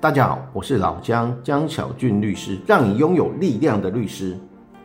大家好，我是老姜江小俊律师，让你拥有力量的律师。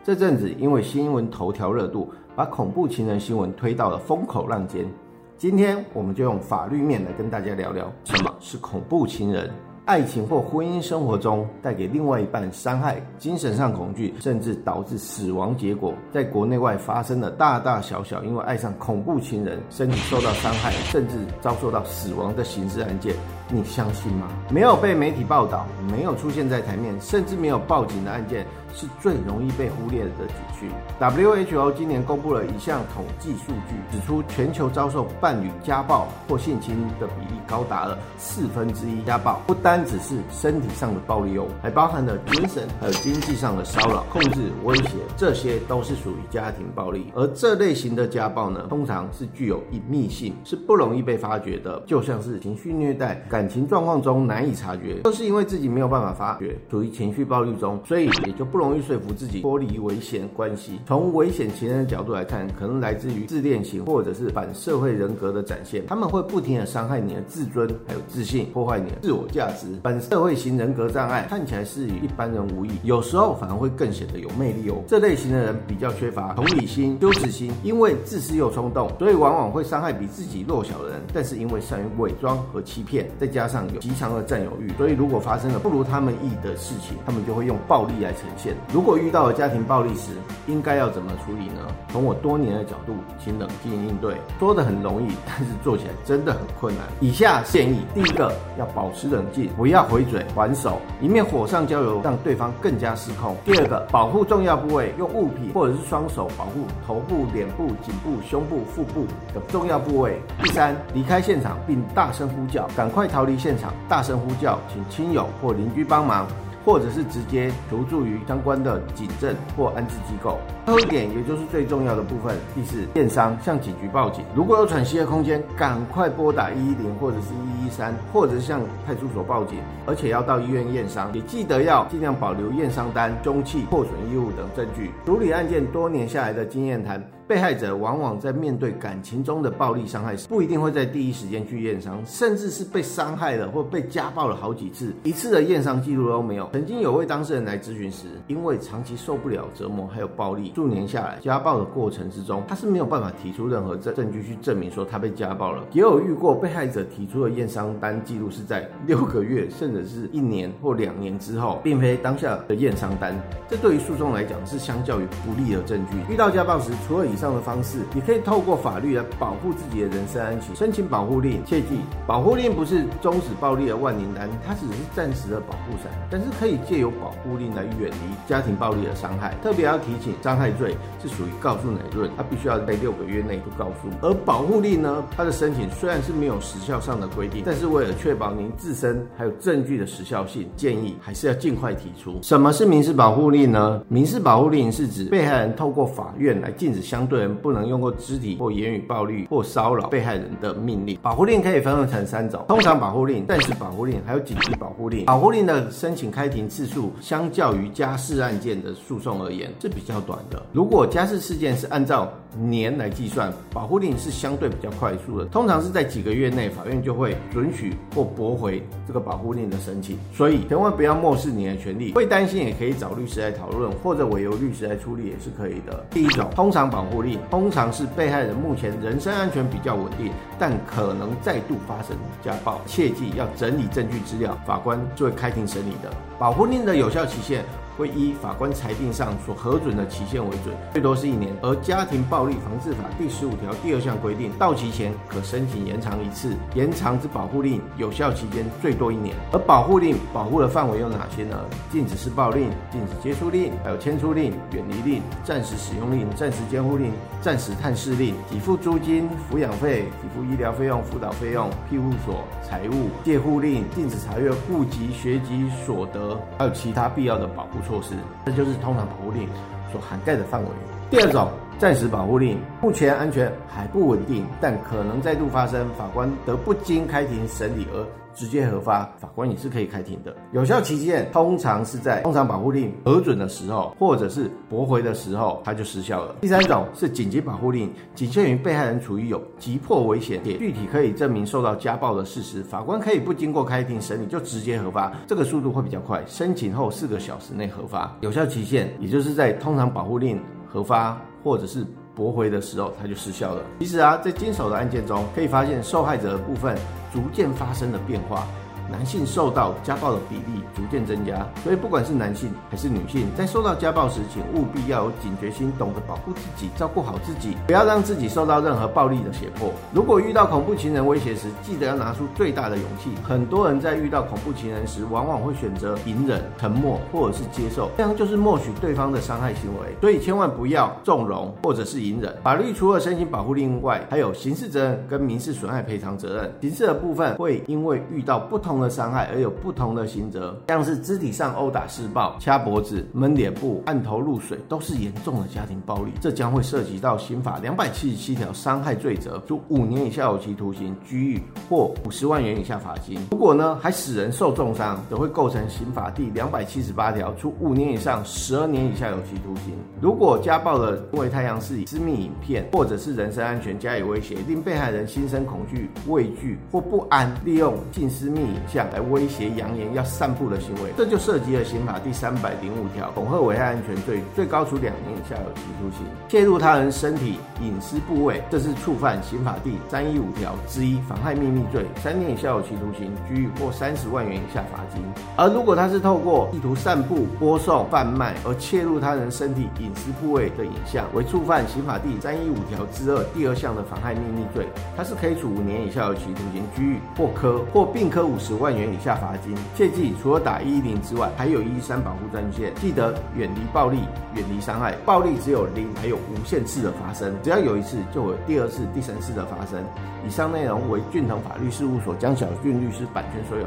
这阵子因为新闻头条热度，把恐怖情人新闻推到了风口浪尖。今天我们就用法律面来跟大家聊聊什么是恐怖情人。爱情或婚姻生活中带给另外一半伤害、精神上恐惧，甚至导致死亡结果，在国内外发生了大大小小因为爱上恐怖情人，身体受到伤害，甚至遭受到死亡的刑事案件，你相信吗？没有被媒体报道，没有出现在台面，甚至没有报警的案件。是最容易被忽略的几区。WHO 今年公布了一项统计数据，指出全球遭受伴侣家暴或性侵的比例高达了四分之一。家暴不单只是身体上的暴力哦，还包含了精神还有经济上的骚扰、控制、威胁，这些都是属于家庭暴力。而这类型的家暴呢，通常是具有隐秘性，是不容易被发觉的，就像是情绪虐待、感情状况中难以察觉，都是因为自己没有办法发觉，处于情绪暴力中，所以也就不容容。易说服自己脱离危险关系。从危险情人的角度来看，可能来自于自恋型或者是反社会人格的展现。他们会不停的伤害你的自尊，还有自信，破坏你的自我价值。反社会型人格障碍看起来是与一般人无异，有时候反而会更显得有魅力哦。这类型的人比较缺乏同理心、羞耻心，因为自私又冲动，所以往往会伤害比自己弱小的人。但是因为善于伪装和欺骗，再加上有极强的占有欲，所以如果发生了不如他们意的事情，他们就会用暴力来呈现。如果遇到了家庭暴力时，应该要怎么处理呢？从我多年的角度，请冷静应对。说的很容易，但是做起来真的很困难。以下建议：第一个，要保持冷静，不要回嘴还手，以免火上浇油，让对方更加失控。第二个，保护重要部位，用物品或者是双手保护头部、脸部、颈部、胸部、腹部等重要部位。第三，离开现场并大声呼叫，赶快逃离现场，大声呼叫，请亲友或邻居帮忙。或者是直接求助于相关的警政或安置机构。最后一点，也就是最重要的部分，第四，验伤向警局报警。如果有喘息的空间，赶快拨打一一零或者是一一三，或者向派出所报警，而且要到医院验伤。也记得要尽量保留验伤单、凶器、破损衣物等证据。处理案件多年下来的经验谈。被害者往往在面对感情中的暴力伤害时，不一定会在第一时间去验伤，甚至是被伤害了或被家暴了好几次，一次的验伤记录都没有。曾经有位当事人来咨询时，因为长期受不了折磨还有暴力，数年下来家暴的过程之中，他是没有办法提出任何证证据去证明说他被家暴了。也有遇过被害者提出的验伤单记录是在六个月甚至是一年或两年之后，并非当下的验伤单。这对于诉讼来讲是相较于不利的证据。遇到家暴时，除了以以上的方式，你可以透过法律来保护自己的人身安全，申请保护令。切记，保护令不是终止暴力的万灵丹，它只是暂时的保护伞，但是可以借由保护令来远离家庭暴力的伤害。特别要提醒，伤害罪是属于告诉乃论，它必须要在六个月内不告诉。而保护令呢，它的申请虽然是没有时效上的规定，但是为了确保您自身还有证据的时效性，建议还是要尽快提出。什么是民事保护令呢？民事保护令是指被害人透过法院来禁止相对人。不能用过肢体或言语暴力或骚扰被害人的命令。保护令可以分成三种：通常保护令、暂时保护令，还有紧急保护令。保护令的申请开庭次数，相较于家事案件的诉讼而言是比较短的。如果家事事件是按照年来计算，保护令是相对比较快速的，通常是在几个月内，法院就会准许或驳回这个保护令的申请。所以千万不要漠视你的权利，会担心也可以找律师来讨论，或者委由律师来处理也是可以的。第一种，通常保护令。通常是被害人目前人身安全比较稳定，但可能再度发生家暴，切记要整理证据资料，法官就会开庭审理的。保护令的有效期限。会依法官裁定上所核准的期限为准，最多是一年。而《家庭暴力防治法》第十五条第二项规定，到期前可申请延长一次，延长之保护令有效期间最多一年。而保护令保护的范围有哪些呢？禁止施暴令、禁止接触令、还有迁出令、远离令、暂时使用令、暂时监护令、暂时探视令、给付租金、抚养费、给付医疗费用、辅导费用、庇护所、财务、借护令、禁止查阅户籍、学籍所得，还有其他必要的保护。措施，这就是通常保护令所涵盖的范围。第二种，暂时保护令，目前安全还不稳定，但可能再度发生，法官得不经开庭审理而。直接核发，法官也是可以开庭的。有效期限通常是在通常保护令核准的时候，或者是驳回的时候，它就失效了。第三种是紧急保护令，仅限于被害人处于有急迫危险，且具体可以证明受到家暴的事实，法官可以不经过开庭审理就直接核发，这个速度会比较快。申请后四个小时内核发，有效期限也就是在通常保护令核发或者是。驳回的时候，它就失效了。其实啊，在经手的案件中，可以发现受害者的部分逐渐发生了变化。男性受到家暴的比例逐渐增加，所以不管是男性还是女性，在受到家暴时，请务必要有警觉心，懂得保护自己，照顾好自己，不要让自己受到任何暴力的胁迫。如果遇到恐怖情人威胁时，记得要拿出最大的勇气。很多人在遇到恐怖情人时，往往会选择隐忍、沉默或者是接受，这样就是默许对方的伤害行为。所以千万不要纵容或者是隐忍。法律除了身心保护令外，还有刑事责任跟民事损害赔偿责任。刑事的部分会因为遇到不同。的伤害而有不同的刑责，像是肢体上殴打、施暴、掐脖子、闷脸部、按头入水，都是严重的家庭暴力，这将会涉及到刑法两百七十七条伤害罪责，处五年以下有期徒刑、拘役或五十万元以下罚金。如果呢还使人受重伤，则会构成刑法第两百七十八条，处五年以上十二年以下有期徒刑。如果家暴的因为太阳是以私密影片或者是人身安全加以威胁，令被害人心生恐惧、畏惧或不安，利用近私密。像来威胁、扬言要散布的行为，这就涉及了刑法第三百零五条恐吓危害安全罪，最高处两年以下有期徒刑；窃入他人身体隐私部位，这是触犯刑法第三一五条之一妨害秘密罪，三年以下有期徒刑、拘役或三十万元以下罚金。而如果他是透过意图散布、播送、贩卖而窃入他人身体隐私部位的影像，为触犯刑法第三一五条之二第二项的妨害秘密罪，他是可以处五年以下有期徒刑、拘役或科或并科五十。十万元以下罚金。切记，除了打一一零之外，还有一一三保护专线。记得远离暴力，远离伤害。暴力只有零，还有无限次的发生。只要有一次，就有第二次、第三次的发生。以上内容为俊腾法律事务所江小俊律师版权所有。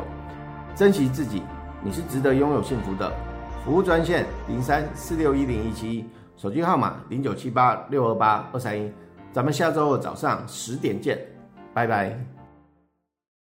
珍惜自己，你是值得拥有幸福的。服务专线零三四六一零一七，手机号码零九七八六二八二三一。咱们下周二早上十点见，拜拜。